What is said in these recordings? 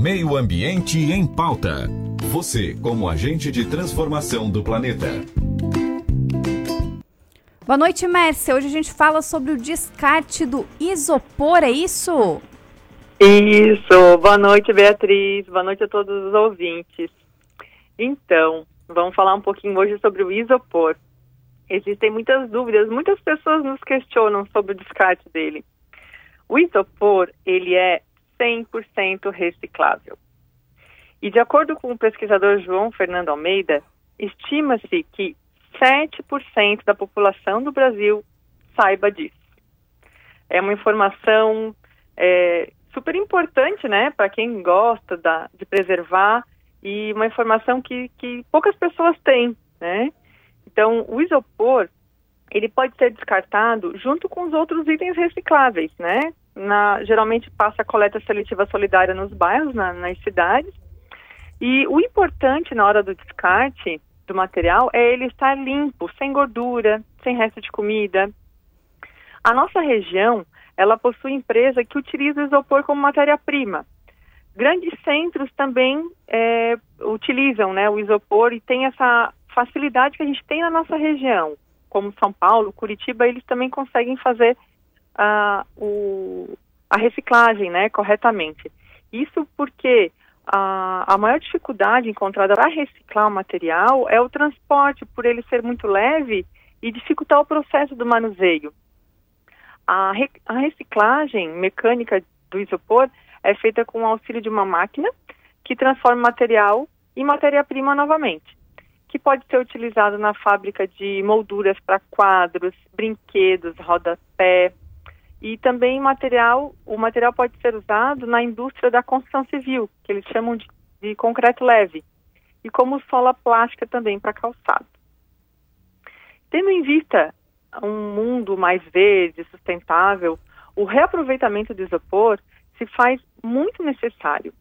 Meio Ambiente em Pauta. Você, como agente de transformação do planeta. Boa noite, Mércia. Hoje a gente fala sobre o descarte do isopor, é isso? Isso. Boa noite, Beatriz. Boa noite a todos os ouvintes. Então, vamos falar um pouquinho hoje sobre o isopor. Existem muitas dúvidas, muitas pessoas nos questionam sobre o descarte dele. O isopor, ele é 100% reciclável. E de acordo com o pesquisador João Fernando Almeida, estima-se que 7% da população do Brasil saiba disso. É uma informação é, super importante, né, para quem gosta da, de preservar e uma informação que, que poucas pessoas têm, né? Então, o isopor, ele pode ser descartado junto com os outros itens recicláveis, né? Na, geralmente passa a coleta seletiva solidária nos bairros, na, nas cidades. E o importante na hora do descarte do material é ele estar limpo, sem gordura, sem resto de comida. A nossa região, ela possui empresa que utiliza o isopor como matéria-prima. Grandes centros também é, utilizam né, o isopor e tem essa facilidade que a gente tem na nossa região, como São Paulo, Curitiba, eles também conseguem fazer uh, o, a reciclagem né, corretamente. Isso porque a, a maior dificuldade encontrada para reciclar o material é o transporte, por ele ser muito leve e dificultar o processo do manuseio. A, re, a reciclagem mecânica do isopor é feita com o auxílio de uma máquina que transforma material em matéria-prima novamente, que pode ser utilizado na fábrica de molduras para quadros, brinquedos, rodapé, e também material, o material pode ser usado na indústria da construção civil, que eles chamam de, de concreto leve, e como sola plástica também para calçado. Tendo em vista um mundo mais verde, sustentável, o reaproveitamento do isopor se faz muito necessário,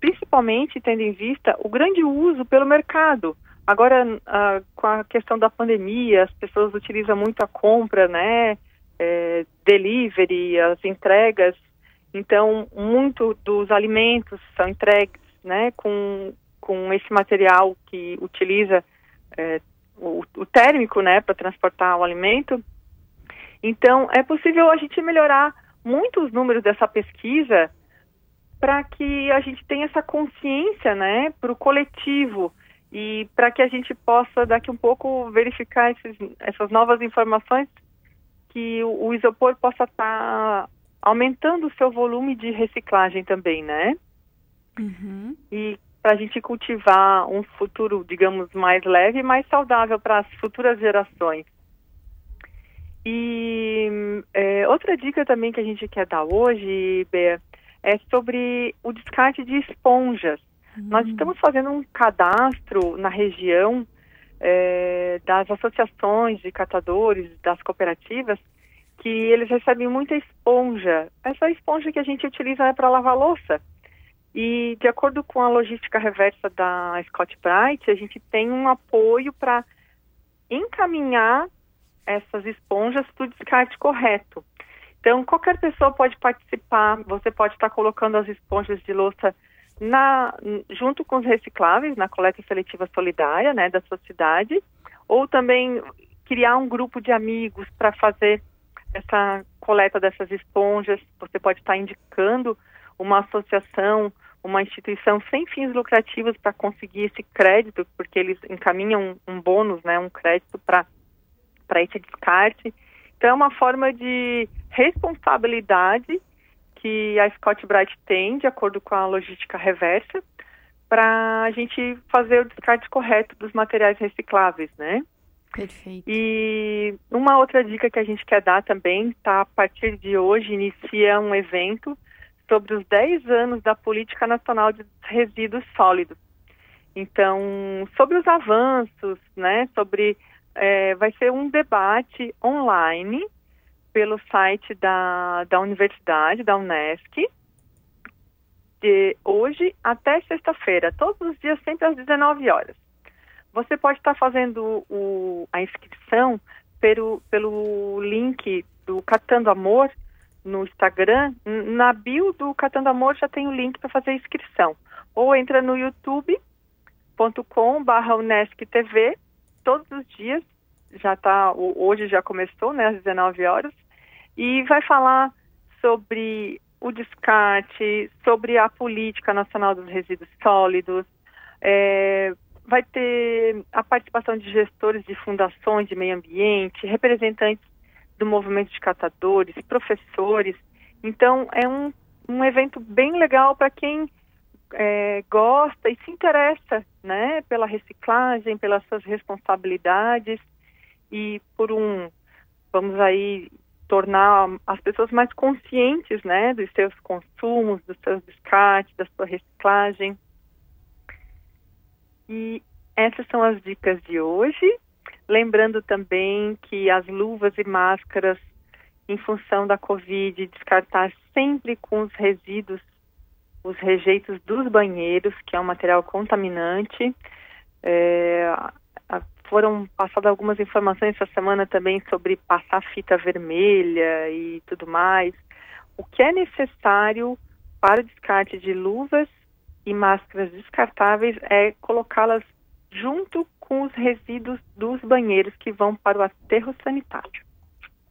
principalmente tendo em vista o grande uso pelo mercado. Agora, ah, com a questão da pandemia, as pessoas utilizam muito a compra, né, é, delivery, as entregas. Então, muito dos alimentos são entregues né, com, com esse material que utiliza é, o, o, térmico né, para transportar o alimento. Então, é possível a gente melhorar muito os números dessa pesquisa para que a gente tenha essa consciência né, para o coletivo e para que a gente possa daqui um pouco verificar esses, essas novas informações que o, o isopor possa estar tá aumentando o seu volume de reciclagem também, né? Uhum. E para a gente cultivar um futuro, digamos, mais leve e mais saudável para as futuras gerações. E é, outra dica também que a gente quer dar hoje, Bea, é sobre o descarte de esponjas. Uhum. Nós estamos fazendo um cadastro na região é, das associações de catadores, das cooperativas, que eles recebem muita esponja. Essa esponja que a gente utiliza é para lavar louça. E de acordo com a logística reversa da Scott Bright, a gente tem um apoio para encaminhar essas esponjas para o descarte correto. Então, qualquer pessoa pode participar, você pode estar colocando as esponjas de louça na, junto com os recicláveis na coleta seletiva solidária né, da sua cidade, ou também criar um grupo de amigos para fazer essa coleta dessas esponjas. Você pode estar indicando uma associação, uma instituição sem fins lucrativos para conseguir esse crédito, porque eles encaminham um, um bônus, né, um crédito para esse descarte. Então, é uma forma de responsabilidade que a Scott Bright tem, de acordo com a logística reversa, para a gente fazer o descarte correto dos materiais recicláveis, né? Perfeito. E uma outra dica que a gente quer dar também, tá? A partir de hoje inicia um evento sobre os 10 anos da Política Nacional de Resíduos Sólidos. Então, sobre os avanços, né? Sobre é, vai ser um debate online pelo site da, da universidade, da Unesc, de hoje até sexta-feira, todos os dias, sempre às 19 horas. Você pode estar fazendo o, a inscrição pelo, pelo link do Catando Amor no Instagram. Na bio do Catando Amor já tem o link para fazer a inscrição. ou entra no youtube.com.br UnescTV, todos os dias, já tá, hoje já começou, né, às 19 horas, e vai falar sobre o descarte, sobre a política nacional dos resíduos sólidos, é, vai ter a participação de gestores de fundações de meio ambiente, representantes do movimento de catadores, professores. Então, é um, um evento bem legal para quem é, gosta e se interessa né, pela reciclagem, pelas suas responsabilidades e por um, vamos aí, tornar as pessoas mais conscientes né, dos seus consumos, dos seus descartes, da sua reciclagem. E essas são as dicas de hoje. Lembrando também que as luvas e máscaras, em função da Covid, descartar sempre com os resíduos, os rejeitos dos banheiros, que é um material contaminante. É, foram passadas algumas informações essa semana também sobre passar fita vermelha e tudo mais. O que é necessário para o descarte de luvas e máscaras descartáveis é colocá-las junto com os resíduos dos banheiros que vão para o aterro sanitário.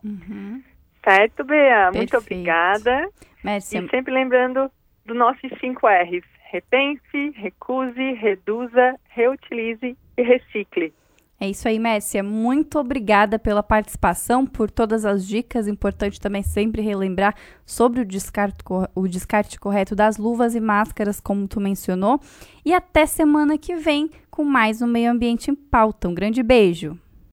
Uhum. Certo, Bea? Perfeito. Muito obrigada. Merci. E sempre lembrando do nossos 5 R's. Repense, recuse, reduza, reutilize e recicle. É isso aí, Mércia. Muito obrigada pela participação, por todas as dicas. Importante também sempre relembrar sobre o descarte, o descarte correto das luvas e máscaras, como tu mencionou. E até semana que vem com mais um Meio Ambiente em Pauta. Um grande beijo!